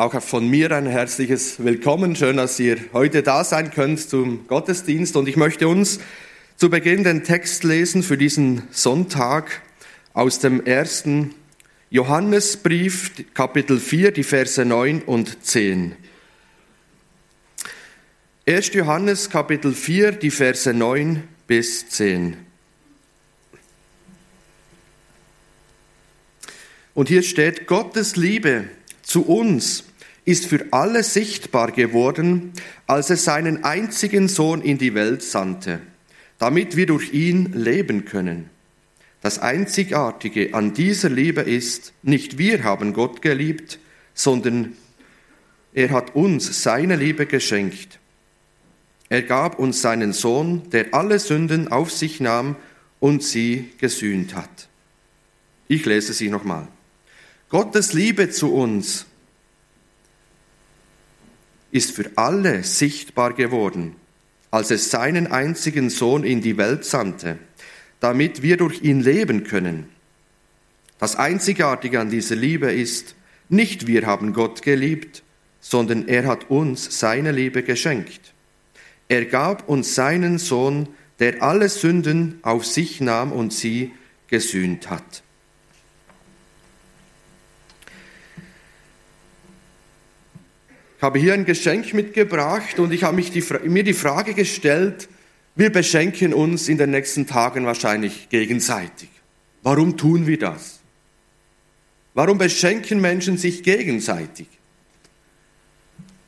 Auch von mir ein herzliches Willkommen. Schön, dass ihr heute da sein könnt zum Gottesdienst. Und ich möchte uns zu Beginn den Text lesen für diesen Sonntag aus dem ersten Johannesbrief, Kapitel 4, die Verse 9 und 10. 1. Johannes, Kapitel 4, die Verse 9 bis 10. Und hier steht, Gottes Liebe zu uns ist für alle sichtbar geworden, als er seinen einzigen Sohn in die Welt sandte, damit wir durch ihn leben können. Das Einzigartige an dieser Liebe ist, nicht wir haben Gott geliebt, sondern er hat uns seine Liebe geschenkt. Er gab uns seinen Sohn, der alle Sünden auf sich nahm und sie gesühnt hat. Ich lese sie nochmal. Gottes Liebe zu uns ist für alle sichtbar geworden, als er seinen einzigen Sohn in die Welt sandte, damit wir durch ihn leben können. Das Einzigartige an dieser Liebe ist, nicht wir haben Gott geliebt, sondern er hat uns seine Liebe geschenkt. Er gab uns seinen Sohn, der alle Sünden auf sich nahm und sie gesühnt hat. Ich habe hier ein Geschenk mitgebracht und ich habe die, mir die Frage gestellt, wir beschenken uns in den nächsten Tagen wahrscheinlich gegenseitig. Warum tun wir das? Warum beschenken Menschen sich gegenseitig?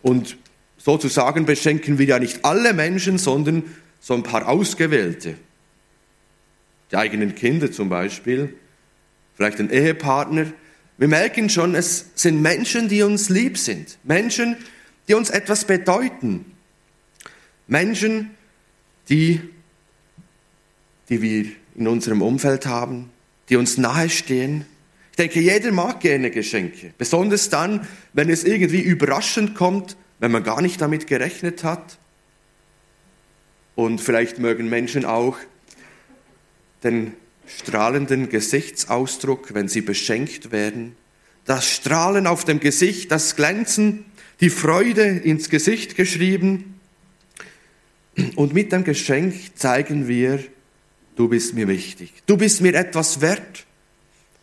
Und sozusagen beschenken wir ja nicht alle Menschen, sondern so ein paar Ausgewählte. Die eigenen Kinder zum Beispiel, vielleicht ein Ehepartner, wir merken schon, es sind Menschen, die uns lieb sind. Menschen, die uns etwas bedeuten. Menschen, die, die wir in unserem Umfeld haben, die uns nahestehen. Ich denke, jeder mag gerne Geschenke. Besonders dann, wenn es irgendwie überraschend kommt, wenn man gar nicht damit gerechnet hat. Und vielleicht mögen Menschen auch den strahlenden Gesichtsausdruck, wenn sie beschenkt werden, das Strahlen auf dem Gesicht, das Glänzen, die Freude ins Gesicht geschrieben. Und mit dem Geschenk zeigen wir, du bist mir wichtig, du bist mir etwas wert.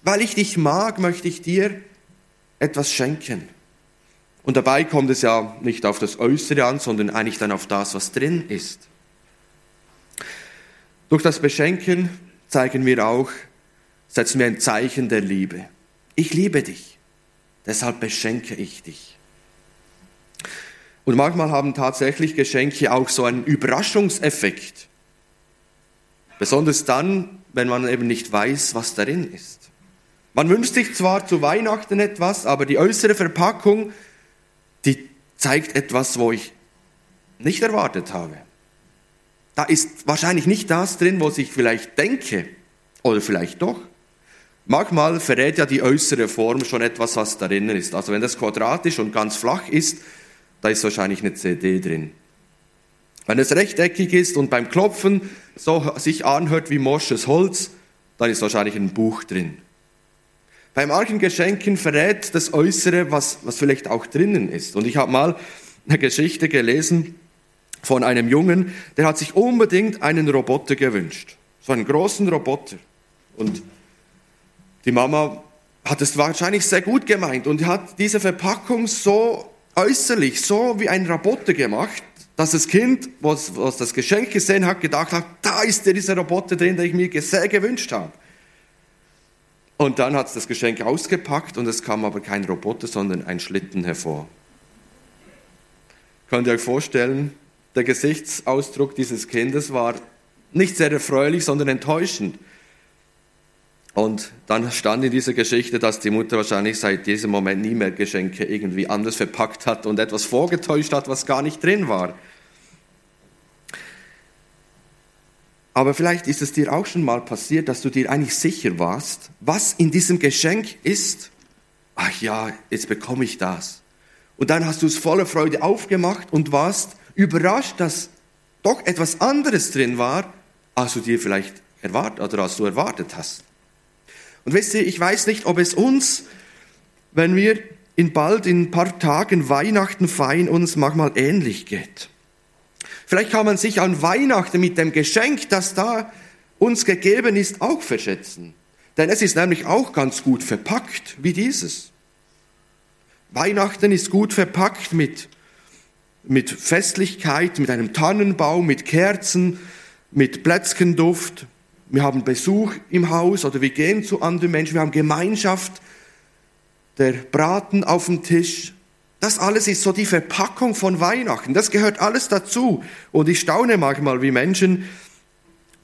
Weil ich dich mag, möchte ich dir etwas schenken. Und dabei kommt es ja nicht auf das Äußere an, sondern eigentlich dann auf das, was drin ist. Durch das Beschenken zeigen wir auch, setzen wir ein Zeichen der Liebe. Ich liebe dich, deshalb beschenke ich dich. Und manchmal haben tatsächlich Geschenke auch so einen Überraschungseffekt. Besonders dann, wenn man eben nicht weiß, was darin ist. Man wünscht sich zwar zu Weihnachten etwas, aber die äußere Verpackung, die zeigt etwas, wo ich nicht erwartet habe. Da ist wahrscheinlich nicht das drin, was ich vielleicht denke. Oder vielleicht doch. Manchmal verrät ja die äußere Form schon etwas, was darin ist. Also wenn das quadratisch und ganz flach ist, da ist wahrscheinlich eine CD drin. Wenn es rechteckig ist und beim Klopfen so sich anhört wie morsches Holz, dann ist wahrscheinlich ein Buch drin. Bei manchen Geschenken verrät das Äußere, was, was vielleicht auch drinnen ist. Und ich habe mal eine Geschichte gelesen, von einem Jungen, der hat sich unbedingt einen Roboter gewünscht. So einen großen Roboter. Und die Mama hat es wahrscheinlich sehr gut gemeint und hat diese Verpackung so äußerlich, so wie ein Roboter gemacht, dass das Kind, was, was das Geschenk gesehen hat, gedacht hat, da ist dieser Roboter drin, den ich mir sehr gewünscht habe. Und dann hat es das Geschenk ausgepackt und es kam aber kein Roboter, sondern ein Schlitten hervor. Könnt ihr euch vorstellen, der Gesichtsausdruck dieses Kindes war nicht sehr erfreulich, sondern enttäuschend. Und dann stand in dieser Geschichte, dass die Mutter wahrscheinlich seit diesem Moment nie mehr Geschenke irgendwie anders verpackt hat und etwas vorgetäuscht hat, was gar nicht drin war. Aber vielleicht ist es dir auch schon mal passiert, dass du dir eigentlich sicher warst, was in diesem Geschenk ist. Ach ja, jetzt bekomme ich das. Und dann hast du es voller Freude aufgemacht und warst überrascht, dass doch etwas anderes drin war, als du dir vielleicht erwartet oder als du erwartet hast. Und wisst ihr, ich weiß nicht, ob es uns, wenn wir in bald in ein paar Tagen Weihnachten feiern uns manchmal ähnlich geht. Vielleicht kann man sich an Weihnachten mit dem Geschenk, das da uns gegeben ist, auch verschätzen. Denn es ist nämlich auch ganz gut verpackt wie dieses. Weihnachten ist gut verpackt mit, mit Festlichkeit, mit einem Tannenbaum, mit Kerzen, mit Plätzchenduft. Wir haben Besuch im Haus oder wir gehen zu anderen Menschen, wir haben Gemeinschaft, der Braten auf dem Tisch. Das alles ist so die Verpackung von Weihnachten. Das gehört alles dazu. Und ich staune manchmal, wie Menschen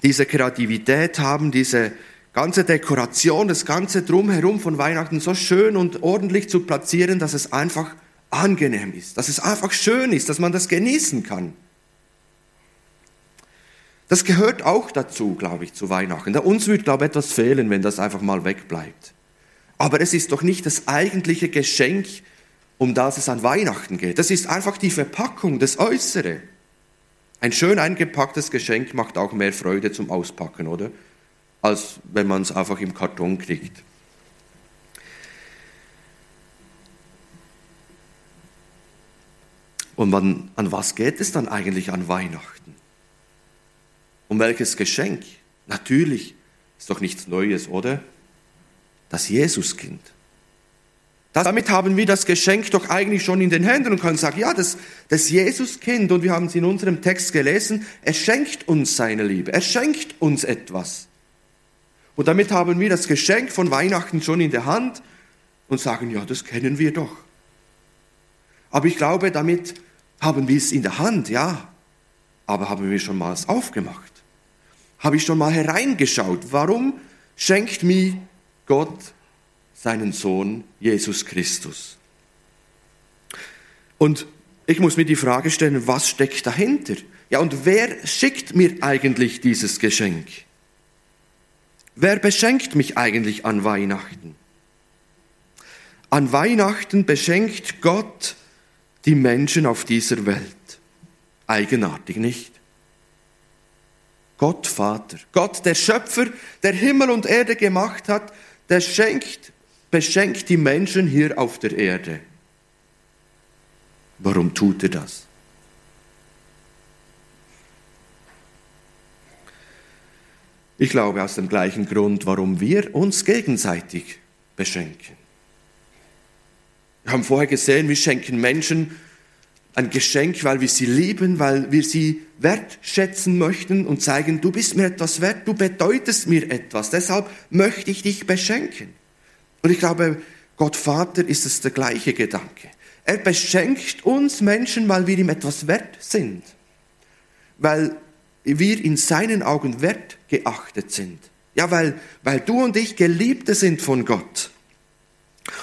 diese Kreativität haben, diese ganze Dekoration, das ganze Drumherum von Weihnachten so schön und ordentlich zu platzieren, dass es einfach angenehm ist, dass es einfach schön ist, dass man das genießen kann. Das gehört auch dazu, glaube ich, zu Weihnachten. Uns würde, glaube ich, etwas fehlen, wenn das einfach mal wegbleibt. Aber es ist doch nicht das eigentliche Geschenk, um das es an Weihnachten geht. Das ist einfach die Verpackung, das Äußere. Ein schön eingepacktes Geschenk macht auch mehr Freude zum Auspacken, oder? Als wenn man es einfach im Karton kriegt. Und man, an was geht es dann eigentlich an Weihnachten? Um welches Geschenk? Natürlich, ist doch nichts Neues, oder? das Jesuskind. Damit haben wir das Geschenk doch eigentlich schon in den Händen und können sagen, ja, das, das Jesuskind, und wir haben es in unserem Text gelesen, er schenkt uns seine Liebe, er schenkt uns etwas. Und damit haben wir das Geschenk von Weihnachten schon in der Hand und sagen, ja, das kennen wir doch. Aber ich glaube, damit haben wir es in der Hand, ja. Aber haben wir schon mal es aufgemacht? Habe ich schon mal hereingeschaut? Warum schenkt mir Gott seinen Sohn Jesus Christus. Und ich muss mir die Frage stellen, was steckt dahinter? Ja, und wer schickt mir eigentlich dieses Geschenk? Wer beschenkt mich eigentlich an Weihnachten? An Weihnachten beschenkt Gott die Menschen auf dieser Welt. Eigenartig nicht? Gott Vater, Gott der Schöpfer, der Himmel und Erde gemacht hat, der schenkt, beschenkt die Menschen hier auf der Erde. Warum tut er das? Ich glaube aus dem gleichen Grund, warum wir uns gegenseitig beschenken. Wir haben vorher gesehen, wir schenken Menschen ein Geschenk, weil wir sie lieben, weil wir sie wertschätzen möchten und zeigen, du bist mir etwas wert, du bedeutest mir etwas, deshalb möchte ich dich beschenken. Und ich glaube, Gott Vater ist es der gleiche Gedanke. Er beschenkt uns Menschen, weil wir ihm etwas wert sind, weil wir in seinen Augen wert geachtet sind. Ja, weil, weil du und ich Geliebte sind von Gott.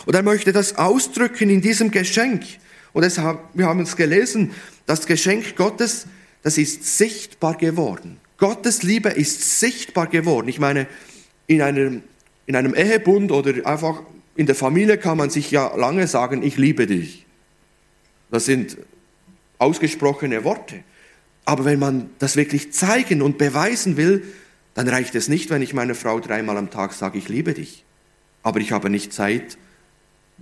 Und er möchte das ausdrücken in diesem Geschenk. Und deshalb, wir haben es gelesen, das Geschenk Gottes, das ist sichtbar geworden. Gottes Liebe ist sichtbar geworden. Ich meine, in einem, in einem Ehebund oder einfach in der Familie kann man sich ja lange sagen, ich liebe dich. Das sind ausgesprochene Worte. Aber wenn man das wirklich zeigen und beweisen will, dann reicht es nicht, wenn ich meiner Frau dreimal am Tag sage, ich liebe dich. Aber ich habe nicht Zeit,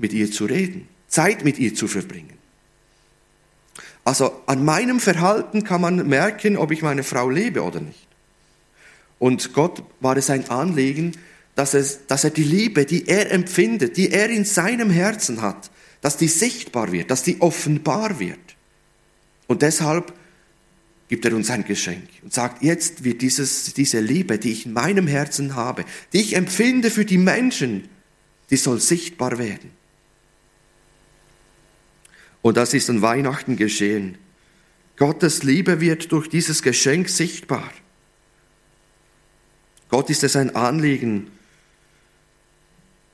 mit ihr zu reden, Zeit mit ihr zu verbringen. Also an meinem Verhalten kann man merken, ob ich meine Frau liebe oder nicht. Und Gott war es ein Anliegen, dass, es, dass er die Liebe, die er empfindet, die er in seinem Herzen hat, dass die sichtbar wird, dass die offenbar wird. Und deshalb gibt er uns ein Geschenk und sagt, jetzt wird dieses, diese Liebe, die ich in meinem Herzen habe, die ich empfinde für die Menschen, die soll sichtbar werden. Und das ist an Weihnachten geschehen. Gottes Liebe wird durch dieses Geschenk sichtbar. Gott ist es ein Anliegen,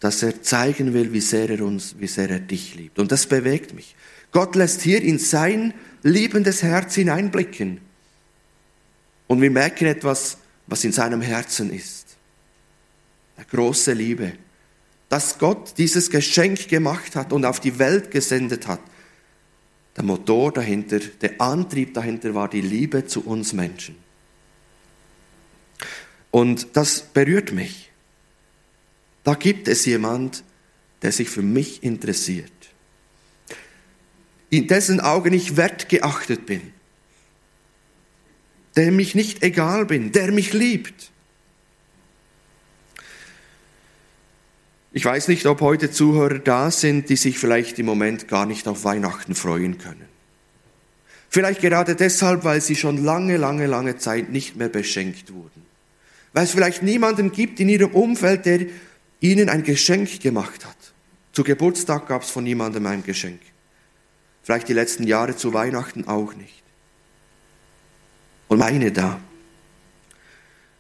dass er zeigen will, wie sehr er uns, wie sehr er dich liebt. Und das bewegt mich. Gott lässt hier in sein liebendes Herz hineinblicken. Und wir merken etwas, was in seinem Herzen ist. Eine große Liebe. Dass Gott dieses Geschenk gemacht hat und auf die Welt gesendet hat der Motor dahinter, der Antrieb dahinter war die Liebe zu uns Menschen. Und das berührt mich. Da gibt es jemand, der sich für mich interessiert. in dessen Augen ich wertgeachtet bin, der mich nicht egal bin, der mich liebt. Ich weiß nicht, ob heute Zuhörer da sind, die sich vielleicht im Moment gar nicht auf Weihnachten freuen können. Vielleicht gerade deshalb, weil sie schon lange, lange, lange Zeit nicht mehr beschenkt wurden. Weil es vielleicht niemanden gibt in ihrem Umfeld, der ihnen ein Geschenk gemacht hat. Zu Geburtstag gab es von niemandem ein Geschenk. Vielleicht die letzten Jahre zu Weihnachten auch nicht. Und meine da.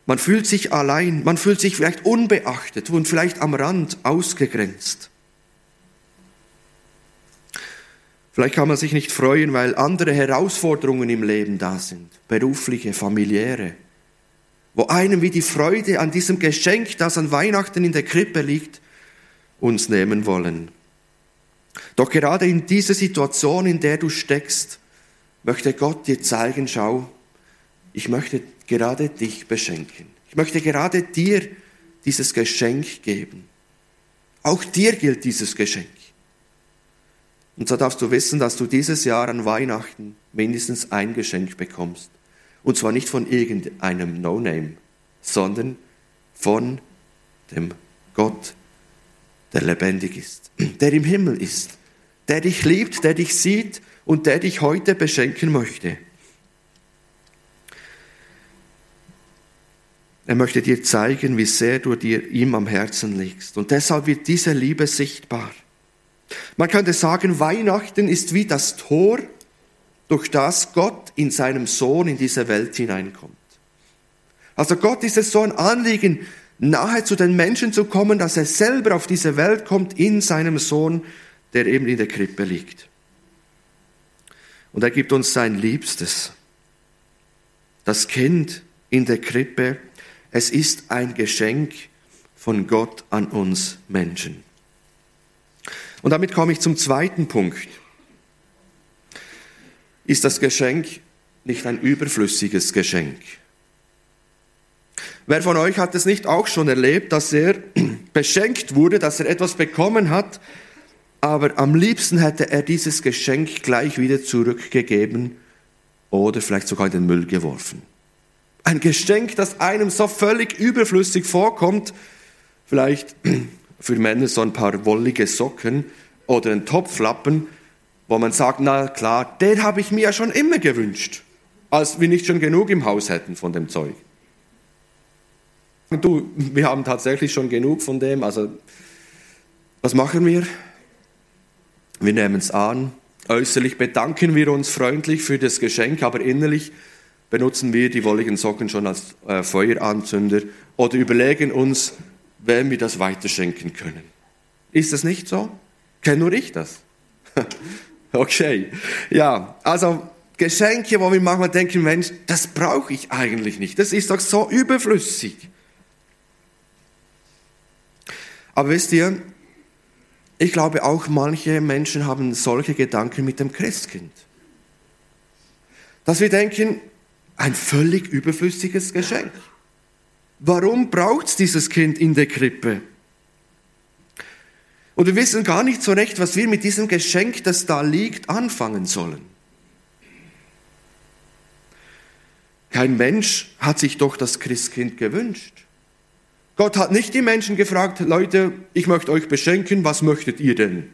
Man fühlt sich allein, man fühlt sich vielleicht unbeachtet und vielleicht am Rand ausgegrenzt. Vielleicht kann man sich nicht freuen, weil andere Herausforderungen im Leben da sind, berufliche, familiäre, wo einem wie die Freude an diesem Geschenk, das an Weihnachten in der Krippe liegt, uns nehmen wollen. Doch gerade in dieser Situation, in der du steckst, möchte Gott dir zeigen, schau, ich möchte gerade dich beschenken. Ich möchte gerade dir dieses Geschenk geben. Auch dir gilt dieses Geschenk. Und so darfst du wissen, dass du dieses Jahr an Weihnachten mindestens ein Geschenk bekommst. Und zwar nicht von irgendeinem No-Name, sondern von dem Gott, der lebendig ist, der im Himmel ist, der dich liebt, der dich sieht und der dich heute beschenken möchte. Er möchte dir zeigen, wie sehr du dir ihm am Herzen legst. Und deshalb wird diese Liebe sichtbar. Man könnte sagen, Weihnachten ist wie das Tor, durch das Gott in seinem Sohn in diese Welt hineinkommt. Also Gott ist es so ein Anliegen, nahe zu den Menschen zu kommen, dass er selber auf diese Welt kommt in seinem Sohn, der eben in der Krippe liegt. Und er gibt uns sein Liebstes. Das Kind in der Krippe, es ist ein Geschenk von Gott an uns Menschen. Und damit komme ich zum zweiten Punkt. Ist das Geschenk nicht ein überflüssiges Geschenk? Wer von euch hat es nicht auch schon erlebt, dass er beschenkt wurde, dass er etwas bekommen hat, aber am liebsten hätte er dieses Geschenk gleich wieder zurückgegeben oder vielleicht sogar in den Müll geworfen? Ein Geschenk, das einem so völlig überflüssig vorkommt, vielleicht für Männer so ein paar wollige Socken oder ein Topflappen, wo man sagt, na klar, den habe ich mir ja schon immer gewünscht, als wir nicht schon genug im Haus hätten von dem Zeug. Du, wir haben tatsächlich schon genug von dem, also was machen wir? Wir nehmen es an. Äußerlich bedanken wir uns freundlich für das Geschenk, aber innerlich benutzen wir die wolligen Socken schon als äh, Feueranzünder oder überlegen uns, wem wir das weiterschenken können. Ist das nicht so? Kenn nur ich das? okay. Ja, also Geschenke, wo wir manchmal denken, Mensch, das brauche ich eigentlich nicht. Das ist doch so überflüssig. Aber wisst ihr, ich glaube auch manche Menschen haben solche Gedanken mit dem Christkind. Dass wir denken, ein völlig überflüssiges Geschenk. Warum braucht es dieses Kind in der Krippe? Und wir wissen gar nicht so recht, was wir mit diesem Geschenk, das da liegt, anfangen sollen. Kein Mensch hat sich doch das Christkind gewünscht. Gott hat nicht die Menschen gefragt, Leute, ich möchte euch beschenken, was möchtet ihr denn?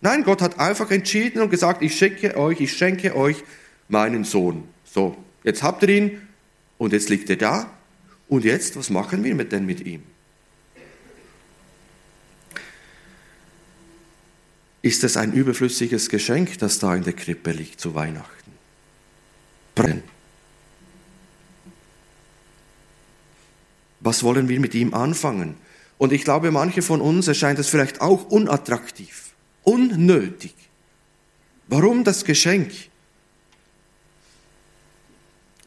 Nein, Gott hat einfach entschieden und gesagt, ich schicke euch, ich schenke euch meinen Sohn. So, jetzt habt ihr ihn und jetzt liegt er da und jetzt, was machen wir denn mit ihm? Ist es ein überflüssiges Geschenk, das da in der Krippe liegt zu Weihnachten? Brennen. Was wollen wir mit ihm anfangen? Und ich glaube, manche von uns erscheint es vielleicht auch unattraktiv, unnötig. Warum das Geschenk?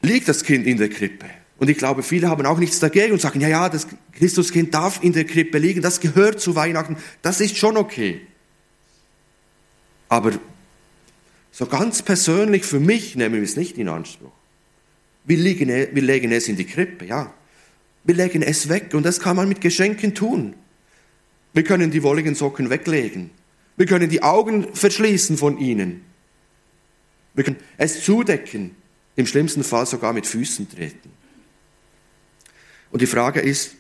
Liegt das Kind in der Krippe? Und ich glaube, viele haben auch nichts dagegen und sagen, ja, ja, das Christuskind darf in der Krippe liegen, das gehört zu Weihnachten, das ist schon okay. Aber so ganz persönlich für mich nehmen wir es nicht in Anspruch. Wir legen, wir legen es in die Krippe, ja. Wir legen es weg und das kann man mit Geschenken tun. Wir können die wolligen Socken weglegen. Wir können die Augen verschließen von ihnen. Wir können es zudecken, im schlimmsten Fall sogar mit Füßen treten. Und die Frage ist,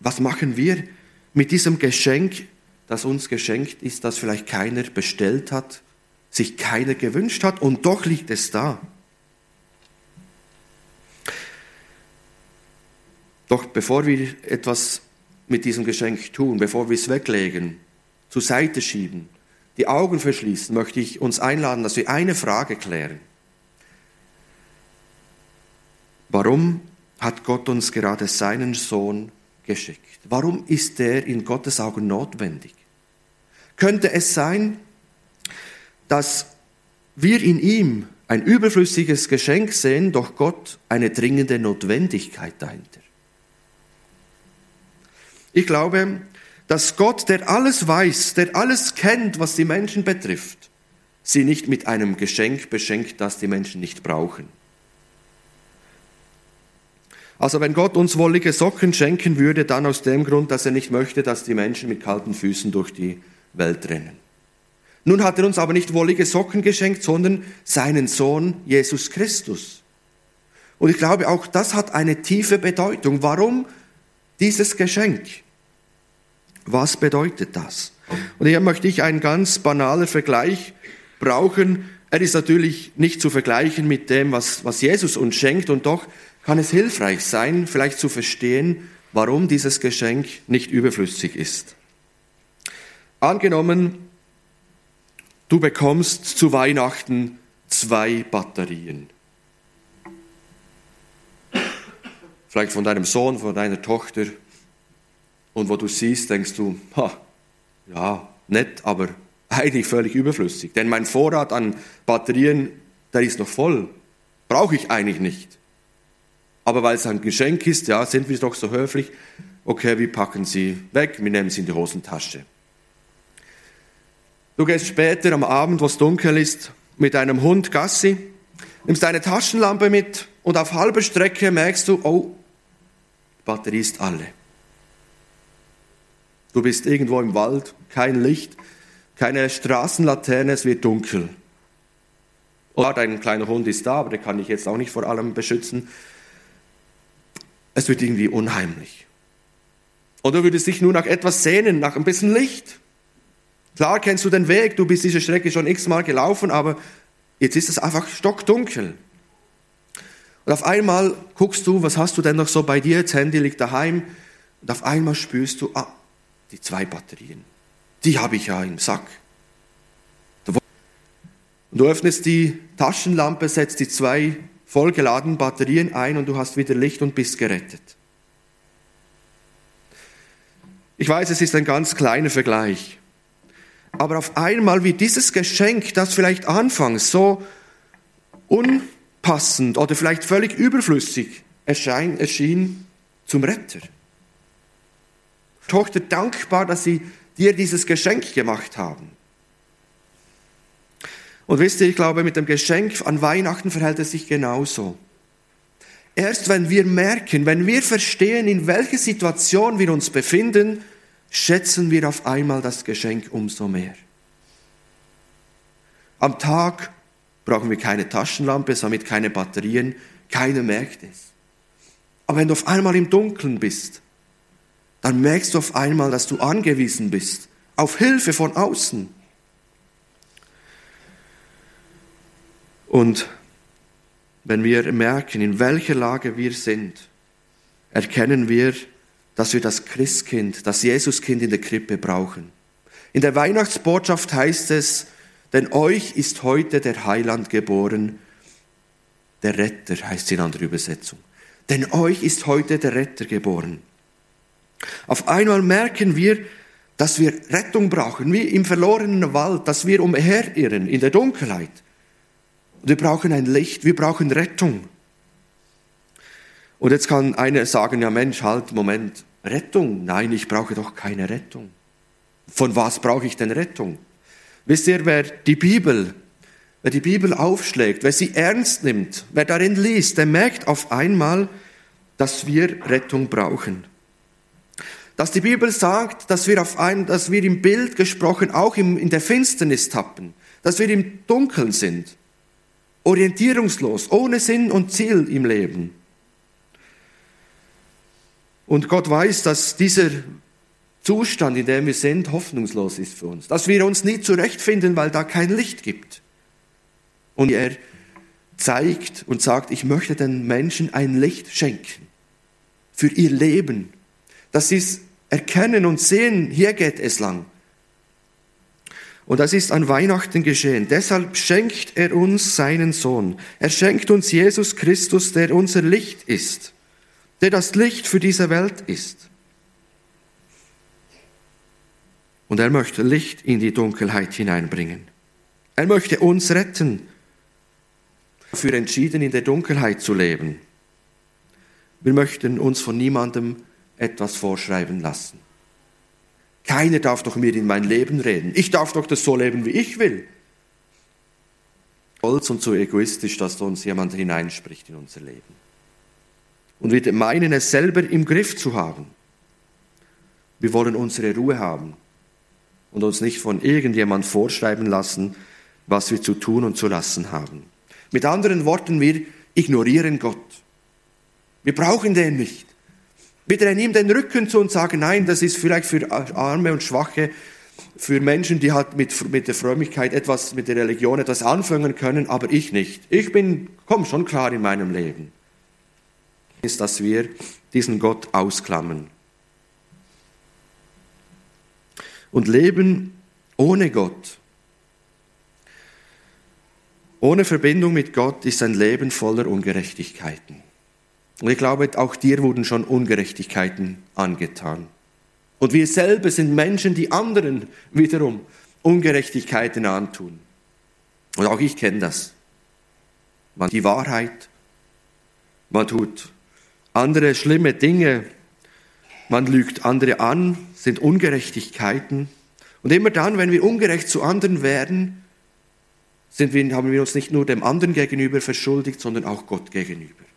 was machen wir mit diesem Geschenk, das uns geschenkt ist, das vielleicht keiner bestellt hat, sich keiner gewünscht hat und doch liegt es da? Doch bevor wir etwas mit diesem Geschenk tun, bevor wir es weglegen, zur Seite schieben, die Augen verschließen, möchte ich uns einladen, dass wir eine Frage klären. Warum hat Gott uns gerade seinen Sohn geschickt? Warum ist er in Gottes Augen notwendig? Könnte es sein, dass wir in ihm ein überflüssiges Geschenk sehen, doch Gott eine dringende Notwendigkeit dahinter? Ich glaube, dass Gott, der alles weiß, der alles kennt, was die Menschen betrifft, sie nicht mit einem Geschenk beschenkt, das die Menschen nicht brauchen. Also wenn Gott uns wollige Socken schenken würde, dann aus dem Grund, dass er nicht möchte, dass die Menschen mit kalten Füßen durch die Welt rennen. Nun hat er uns aber nicht wollige Socken geschenkt, sondern seinen Sohn Jesus Christus. Und ich glaube, auch das hat eine tiefe Bedeutung. Warum dieses Geschenk? Was bedeutet das? Und hier möchte ich einen ganz banalen Vergleich brauchen. Er ist natürlich nicht zu vergleichen mit dem, was, was Jesus uns schenkt, und doch kann es hilfreich sein, vielleicht zu verstehen, warum dieses Geschenk nicht überflüssig ist. Angenommen, du bekommst zu Weihnachten zwei Batterien. Vielleicht von deinem Sohn, von deiner Tochter. Und wo du siehst, denkst du, ha, ja, nett, aber eigentlich völlig überflüssig. Denn mein Vorrat an Batterien, der ist noch voll. Brauche ich eigentlich nicht. Aber weil es ein Geschenk ist, ja, sind wir doch so höflich. Okay, wir packen sie weg, wir nehmen sie in die Hosentasche. Du gehst später am Abend, wo es dunkel ist, mit einem Hund Gassi, nimmst deine Taschenlampe mit und auf halber Strecke merkst du, oh, die Batterie ist alle. Du bist irgendwo im Wald, kein Licht, keine Straßenlaterne, es wird dunkel. Und dein kleiner Hund ist da, aber der kann dich jetzt auch nicht vor allem beschützen es wird irgendwie unheimlich. Oder würdest dich nur nach etwas sehnen, nach ein bisschen Licht. Klar kennst du den Weg, du bist diese Strecke schon x-mal gelaufen, aber jetzt ist es einfach stockdunkel. Und auf einmal guckst du, was hast du denn noch so bei dir? Das Handy liegt daheim. Und auf einmal spürst du, ah, die zwei Batterien. Die habe ich ja im Sack. Und du öffnest die Taschenlampe, setzt die zwei vollgeladen Batterien ein und du hast wieder Licht und bist gerettet. Ich weiß, es ist ein ganz kleiner Vergleich. Aber auf einmal wird dieses Geschenk, das vielleicht anfangs so unpassend oder vielleicht völlig überflüssig erschein, erschien, zum Retter. Tochter dankbar, dass sie dir dieses Geschenk gemacht haben. Und wisst ihr, ich glaube, mit dem Geschenk an Weihnachten verhält es sich genauso. Erst wenn wir merken, wenn wir verstehen, in welcher Situation wir uns befinden, schätzen wir auf einmal das Geschenk umso mehr. Am Tag brauchen wir keine Taschenlampe, somit keine Batterien, keiner merkt es. Aber wenn du auf einmal im Dunkeln bist, dann merkst du auf einmal, dass du angewiesen bist auf Hilfe von außen. Und wenn wir merken, in welcher Lage wir sind, erkennen wir, dass wir das Christkind, das Jesuskind in der Krippe brauchen. In der Weihnachtsbotschaft heißt es, denn euch ist heute der Heiland geboren, der Retter heißt es in anderer Übersetzung. Denn euch ist heute der Retter geboren. Auf einmal merken wir, dass wir Rettung brauchen, wie im verlorenen Wald, dass wir umherirren in der Dunkelheit. Wir brauchen ein Licht, wir brauchen Rettung. Und jetzt kann einer sagen, ja Mensch, halt, Moment, Rettung? Nein, ich brauche doch keine Rettung. Von was brauche ich denn Rettung? Wisst ihr, wer die Bibel, wer die Bibel aufschlägt, wer sie ernst nimmt, wer darin liest, der merkt auf einmal, dass wir Rettung brauchen. dass die Bibel sagt, dass wir, auf ein, dass wir im Bild gesprochen auch in der Finsternis tappen, dass wir im Dunkeln sind, orientierungslos, ohne Sinn und Ziel im Leben. Und Gott weiß, dass dieser Zustand, in dem wir sind, hoffnungslos ist für uns, dass wir uns nie zurechtfinden, weil da kein Licht gibt. Und er zeigt und sagt, ich möchte den Menschen ein Licht schenken für ihr Leben, dass sie es erkennen und sehen, hier geht es lang. Und das ist an Weihnachten geschehen. Deshalb schenkt er uns seinen Sohn. Er schenkt uns Jesus Christus, der unser Licht ist, der das Licht für diese Welt ist. Und er möchte Licht in die Dunkelheit hineinbringen. Er möchte uns retten, dafür entschieden, in der Dunkelheit zu leben. Wir möchten uns von niemandem etwas vorschreiben lassen. Keiner darf doch mir in mein Leben reden. Ich darf doch das so leben, wie ich will. Stolz und so egoistisch, dass uns jemand hineinspricht in unser Leben. Und wir meinen es selber im Griff zu haben. Wir wollen unsere Ruhe haben und uns nicht von irgendjemand vorschreiben lassen, was wir zu tun und zu lassen haben. Mit anderen Worten, wir ignorieren Gott. Wir brauchen den nicht. Drehen ihm den Rücken zu und sagen, nein, das ist vielleicht für Arme und Schwache, für Menschen, die halt mit, mit der Frömmigkeit etwas, mit der Religion etwas anfangen können, aber ich nicht. Ich bin, komm schon klar in meinem Leben. Ist, dass wir diesen Gott ausklammern. Und leben ohne Gott. Ohne Verbindung mit Gott ist ein Leben voller Ungerechtigkeiten. Und ich glaube, auch dir wurden schon Ungerechtigkeiten angetan. Und wir selber sind Menschen, die anderen wiederum Ungerechtigkeiten antun. Und auch ich kenne das. Man die Wahrheit, man tut andere schlimme Dinge, man lügt andere an, sind Ungerechtigkeiten. Und immer dann, wenn wir ungerecht zu anderen werden, sind wir, haben wir uns nicht nur dem anderen gegenüber verschuldigt, sondern auch Gott gegenüber.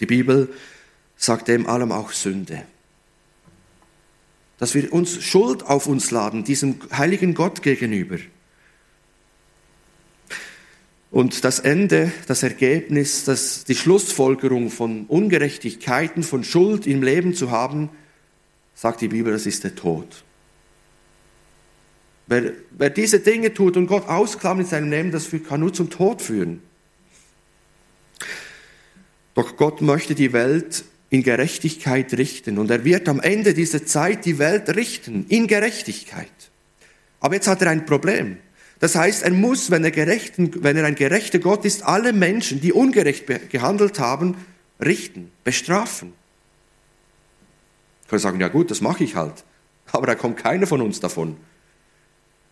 Die Bibel sagt dem allem auch Sünde. Dass wir uns Schuld auf uns laden, diesem heiligen Gott gegenüber. Und das Ende, das Ergebnis, das, die Schlussfolgerung von Ungerechtigkeiten, von Schuld im Leben zu haben, sagt die Bibel, das ist der Tod. Wer, wer diese Dinge tut und Gott ausklammert in seinem Leben, das kann nur zum Tod führen. Doch Gott möchte die Welt in Gerechtigkeit richten und er wird am Ende dieser Zeit die Welt richten in Gerechtigkeit. Aber jetzt hat er ein Problem. Das heißt, er muss, wenn er, gerechten, wenn er ein gerechter Gott ist, alle Menschen, die ungerecht gehandelt haben, richten, bestrafen. Ich kann sagen, ja gut, das mache ich halt. Aber da kommt keiner von uns davon.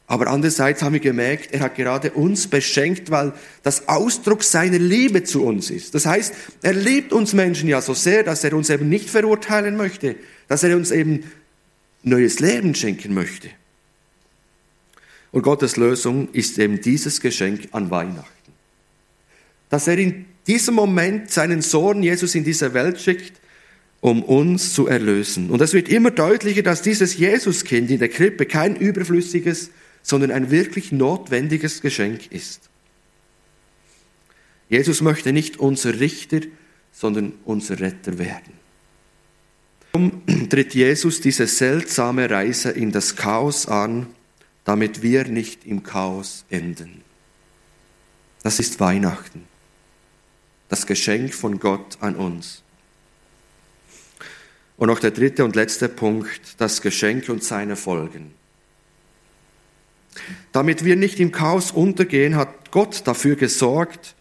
Aber andererseits haben wir gemerkt, er hat gerade uns beschenkt, weil das Ausdruck seiner Liebe zu uns ist. Das heißt, er liebt uns Menschen ja so sehr, dass er uns eben nicht verurteilen möchte, dass er uns eben neues Leben schenken möchte. Und Gottes Lösung ist eben dieses Geschenk an Weihnachten. Dass er in diesem Moment seinen Sohn Jesus in diese Welt schickt, um uns zu erlösen. Und es wird immer deutlicher, dass dieses Jesuskind in der Krippe kein überflüssiges, sondern ein wirklich notwendiges Geschenk ist. Jesus möchte nicht unser Richter, sondern unser Retter werden. Darum tritt Jesus diese seltsame Reise in das Chaos an, damit wir nicht im Chaos enden. Das ist Weihnachten, das Geschenk von Gott an uns. Und noch der dritte und letzte Punkt, das Geschenk und seine Folgen. Damit wir nicht im Chaos untergehen, hat Gott dafür gesorgt,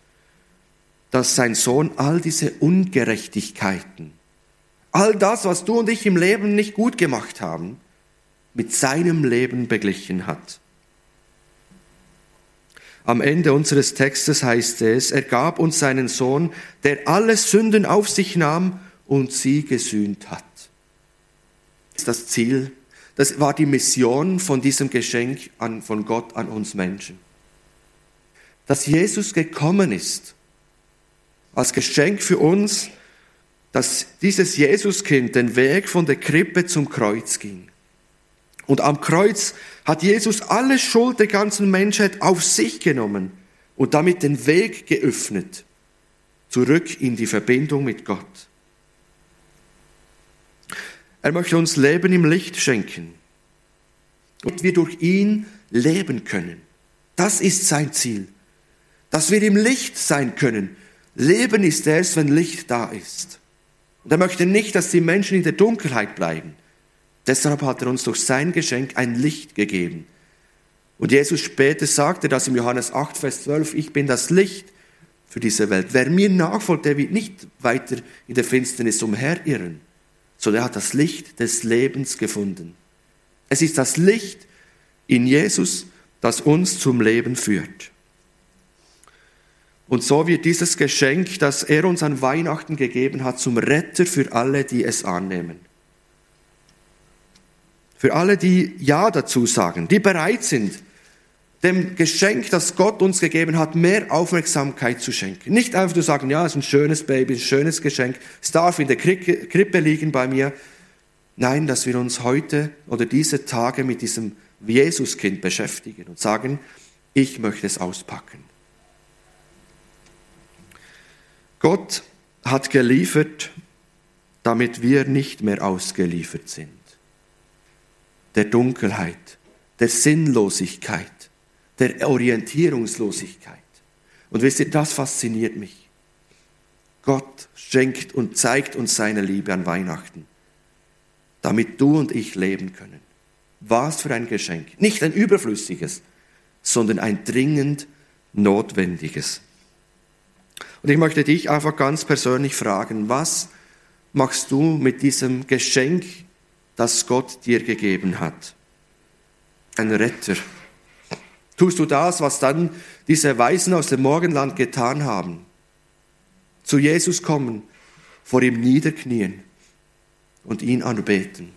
dass sein Sohn all diese Ungerechtigkeiten, all das, was du und ich im Leben nicht gut gemacht haben, mit seinem Leben beglichen hat. Am Ende unseres Textes heißt es, er gab uns seinen Sohn, der alle Sünden auf sich nahm und sie gesühnt hat. Das ist das Ziel das war die Mission von diesem Geschenk an, von Gott an uns Menschen. Dass Jesus gekommen ist, als Geschenk für uns, dass dieses Jesuskind den Weg von der Krippe zum Kreuz ging. Und am Kreuz hat Jesus alle Schuld der ganzen Menschheit auf sich genommen und damit den Weg geöffnet, zurück in die Verbindung mit Gott. Er möchte uns Leben im Licht schenken und wir durch ihn leben können. Das ist sein Ziel, dass wir im Licht sein können. Leben ist erst, wenn Licht da ist. Und er möchte nicht, dass die Menschen in der Dunkelheit bleiben. Deshalb hat er uns durch sein Geschenk ein Licht gegeben. Und Jesus später sagte das im Johannes 8, Vers 12, ich bin das Licht für diese Welt. Wer mir nachfolgt, der wird nicht weiter in der Finsternis umherirren, sondern er hat das Licht des Lebens gefunden. Es ist das Licht in Jesus, das uns zum Leben führt. Und so wird dieses Geschenk, das er uns an Weihnachten gegeben hat, zum Retter für alle, die es annehmen. Für alle, die Ja dazu sagen, die bereit sind, dem Geschenk, das Gott uns gegeben hat, mehr Aufmerksamkeit zu schenken. Nicht einfach zu sagen, ja, es ist ein schönes Baby, ein schönes Geschenk, es darf in der Krippe liegen bei mir. Nein, dass wir uns heute oder diese Tage mit diesem Jesuskind beschäftigen und sagen, ich möchte es auspacken. Gott hat geliefert, damit wir nicht mehr ausgeliefert sind. Der Dunkelheit, der Sinnlosigkeit, der Orientierungslosigkeit. Und wisst ihr, das fasziniert mich. Gott schenkt und zeigt uns seine Liebe an Weihnachten, damit du und ich leben können. Was für ein Geschenk. Nicht ein überflüssiges, sondern ein dringend notwendiges. Und ich möchte dich einfach ganz persönlich fragen, was machst du mit diesem Geschenk, das Gott dir gegeben hat? Ein Retter. Tust du das, was dann diese Weisen aus dem Morgenland getan haben? Zu Jesus kommen, vor ihm niederknien und ihn anbeten.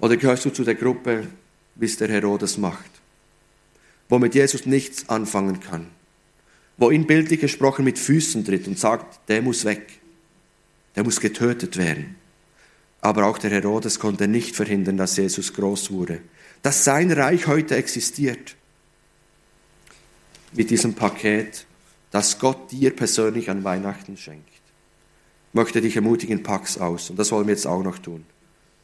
Oder gehörst du zu der Gruppe, wie es der Herodes macht, wo mit Jesus nichts anfangen kann, wo ihn bildlich gesprochen mit Füßen tritt und sagt, der muss weg, der muss getötet werden. Aber auch der Herodes konnte nicht verhindern, dass Jesus groß wurde, dass sein Reich heute existiert. Mit diesem Paket, das Gott dir persönlich an Weihnachten schenkt. Ich möchte dich ermutigen, pack's aus. Und das wollen wir jetzt auch noch tun.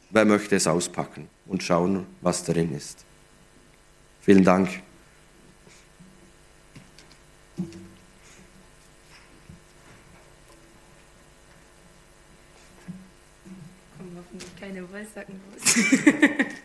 Wer möchte es auspacken und schauen, was darin ist? Vielen Dank. Keine Wollsacken raus.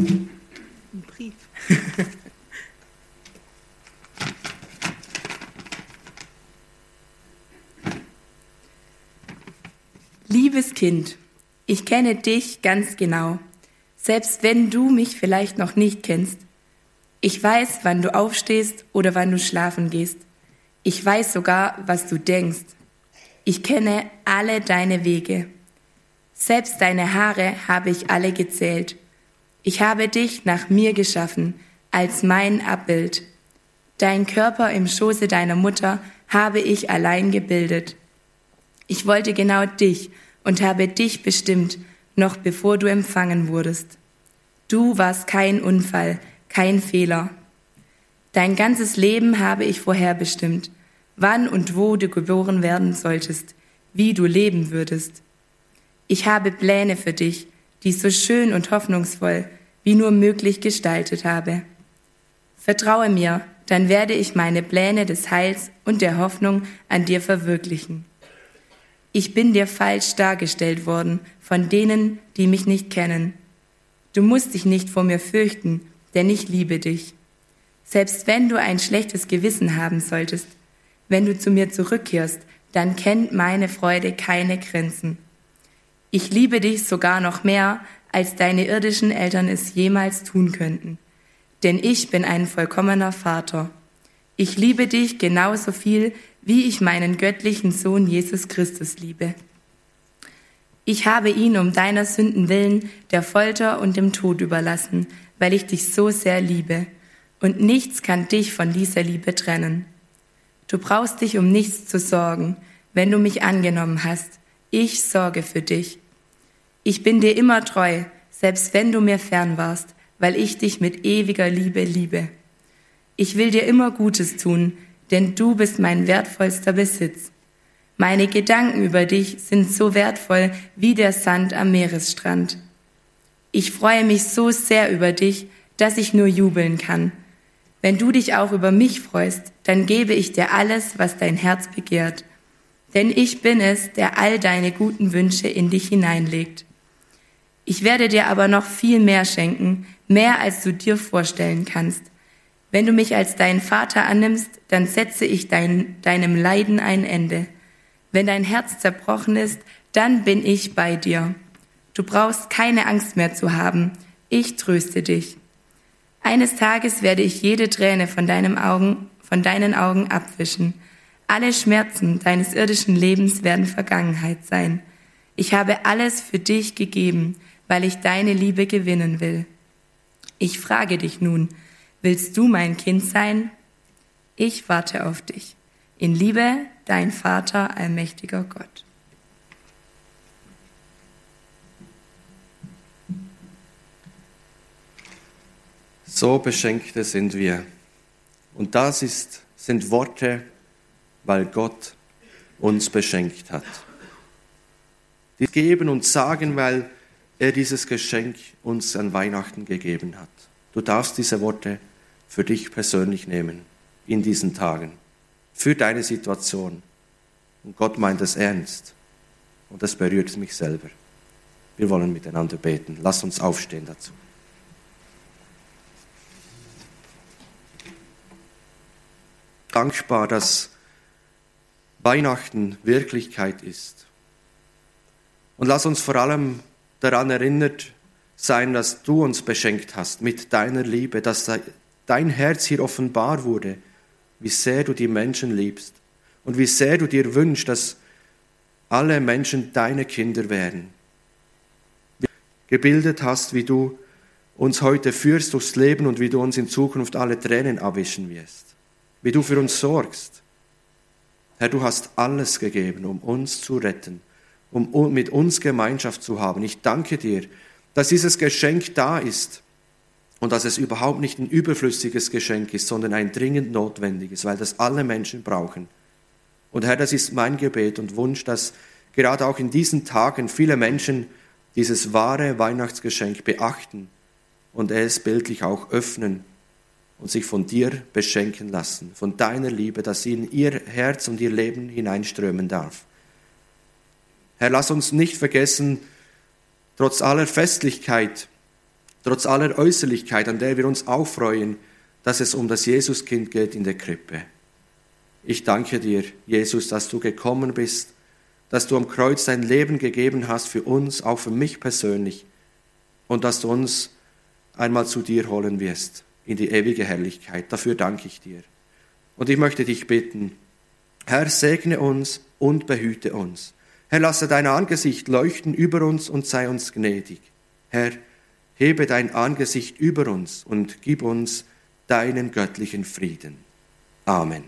Ein Brief. Liebes Kind, ich kenne dich ganz genau, selbst wenn du mich vielleicht noch nicht kennst. Ich weiß, wann du aufstehst oder wann du schlafen gehst. Ich weiß sogar, was du denkst. Ich kenne alle deine Wege. Selbst deine Haare habe ich alle gezählt. Ich habe dich nach mir geschaffen, als mein Abbild. Dein Körper im Schoße deiner Mutter habe ich allein gebildet. Ich wollte genau dich und habe dich bestimmt, noch bevor du empfangen wurdest. Du warst kein Unfall, kein Fehler. Dein ganzes Leben habe ich vorherbestimmt, wann und wo du geboren werden solltest, wie du leben würdest. Ich habe Pläne für dich, die so schön und hoffnungsvoll wie nur möglich gestaltet habe. Vertraue mir, dann werde ich meine Pläne des Heils und der Hoffnung an dir verwirklichen. Ich bin dir falsch dargestellt worden von denen, die mich nicht kennen. Du musst dich nicht vor mir fürchten, denn ich liebe dich. Selbst wenn du ein schlechtes Gewissen haben solltest, wenn du zu mir zurückkehrst, dann kennt meine Freude keine Grenzen. Ich liebe dich sogar noch mehr, als deine irdischen Eltern es jemals tun könnten. Denn ich bin ein vollkommener Vater. Ich liebe dich genauso viel, wie ich meinen göttlichen Sohn Jesus Christus liebe. Ich habe ihn um deiner Sünden willen der Folter und dem Tod überlassen, weil ich dich so sehr liebe. Und nichts kann dich von dieser Liebe trennen. Du brauchst dich um nichts zu sorgen, wenn du mich angenommen hast. Ich sorge für dich. Ich bin dir immer treu, selbst wenn du mir fern warst, weil ich dich mit ewiger Liebe liebe. Ich will dir immer Gutes tun, denn du bist mein wertvollster Besitz. Meine Gedanken über dich sind so wertvoll wie der Sand am Meeresstrand. Ich freue mich so sehr über dich, dass ich nur jubeln kann. Wenn du dich auch über mich freust, dann gebe ich dir alles, was dein Herz begehrt. Denn ich bin es, der all deine guten Wünsche in dich hineinlegt. Ich werde dir aber noch viel mehr schenken, mehr als du dir vorstellen kannst. Wenn du mich als deinen Vater annimmst, dann setze ich dein, deinem Leiden ein Ende. Wenn dein Herz zerbrochen ist, dann bin ich bei dir. Du brauchst keine Angst mehr zu haben. Ich tröste dich. Eines Tages werde ich jede Träne von, deinem Augen, von deinen Augen abwischen. Alle Schmerzen deines irdischen Lebens werden Vergangenheit sein. Ich habe alles für dich gegeben, weil ich deine Liebe gewinnen will. Ich frage dich nun, willst du mein Kind sein? Ich warte auf dich. In Liebe, dein Vater, allmächtiger Gott. So Beschenkte sind wir. Und das ist, sind Worte, weil Gott uns beschenkt hat. Die geben und sagen, weil er dieses Geschenk uns an Weihnachten gegeben hat. Du darfst diese Worte für dich persönlich nehmen in diesen Tagen für deine Situation. Und Gott meint es ernst. Und das berührt mich selber. Wir wollen miteinander beten. Lass uns aufstehen dazu. Dankbar, dass Weihnachten Wirklichkeit ist. Und lass uns vor allem daran erinnert sein, dass du uns beschenkt hast mit deiner Liebe, dass dein Herz hier offenbar wurde wie sehr du die Menschen liebst und wie sehr du dir wünschst, dass alle Menschen deine Kinder werden. Gebildet hast, wie du uns heute führst durchs Leben und wie du uns in Zukunft alle Tränen abwischen wirst. Wie du für uns sorgst. Herr, du hast alles gegeben, um uns zu retten, um mit uns Gemeinschaft zu haben. Ich danke dir, dass dieses Geschenk da ist und dass es überhaupt nicht ein überflüssiges Geschenk ist, sondern ein dringend notwendiges, weil das alle Menschen brauchen. Und Herr, das ist mein Gebet und Wunsch, dass gerade auch in diesen Tagen viele Menschen dieses wahre Weihnachtsgeschenk beachten und es bildlich auch öffnen und sich von dir beschenken lassen, von deiner Liebe, dass sie in ihr Herz und ihr Leben hineinströmen darf. Herr, lass uns nicht vergessen, trotz aller Festlichkeit, trotz aller Äußerlichkeit, an der wir uns auch freuen, dass es um das Jesuskind geht in der Krippe. Ich danke dir, Jesus, dass du gekommen bist, dass du am Kreuz dein Leben gegeben hast für uns, auch für mich persönlich, und dass du uns einmal zu dir holen wirst in die ewige Herrlichkeit. Dafür danke ich dir. Und ich möchte dich bitten, Herr, segne uns und behüte uns. Herr, lasse dein Angesicht leuchten über uns und sei uns gnädig. Herr, hebe dein Angesicht über uns und gib uns deinen göttlichen Frieden. Amen.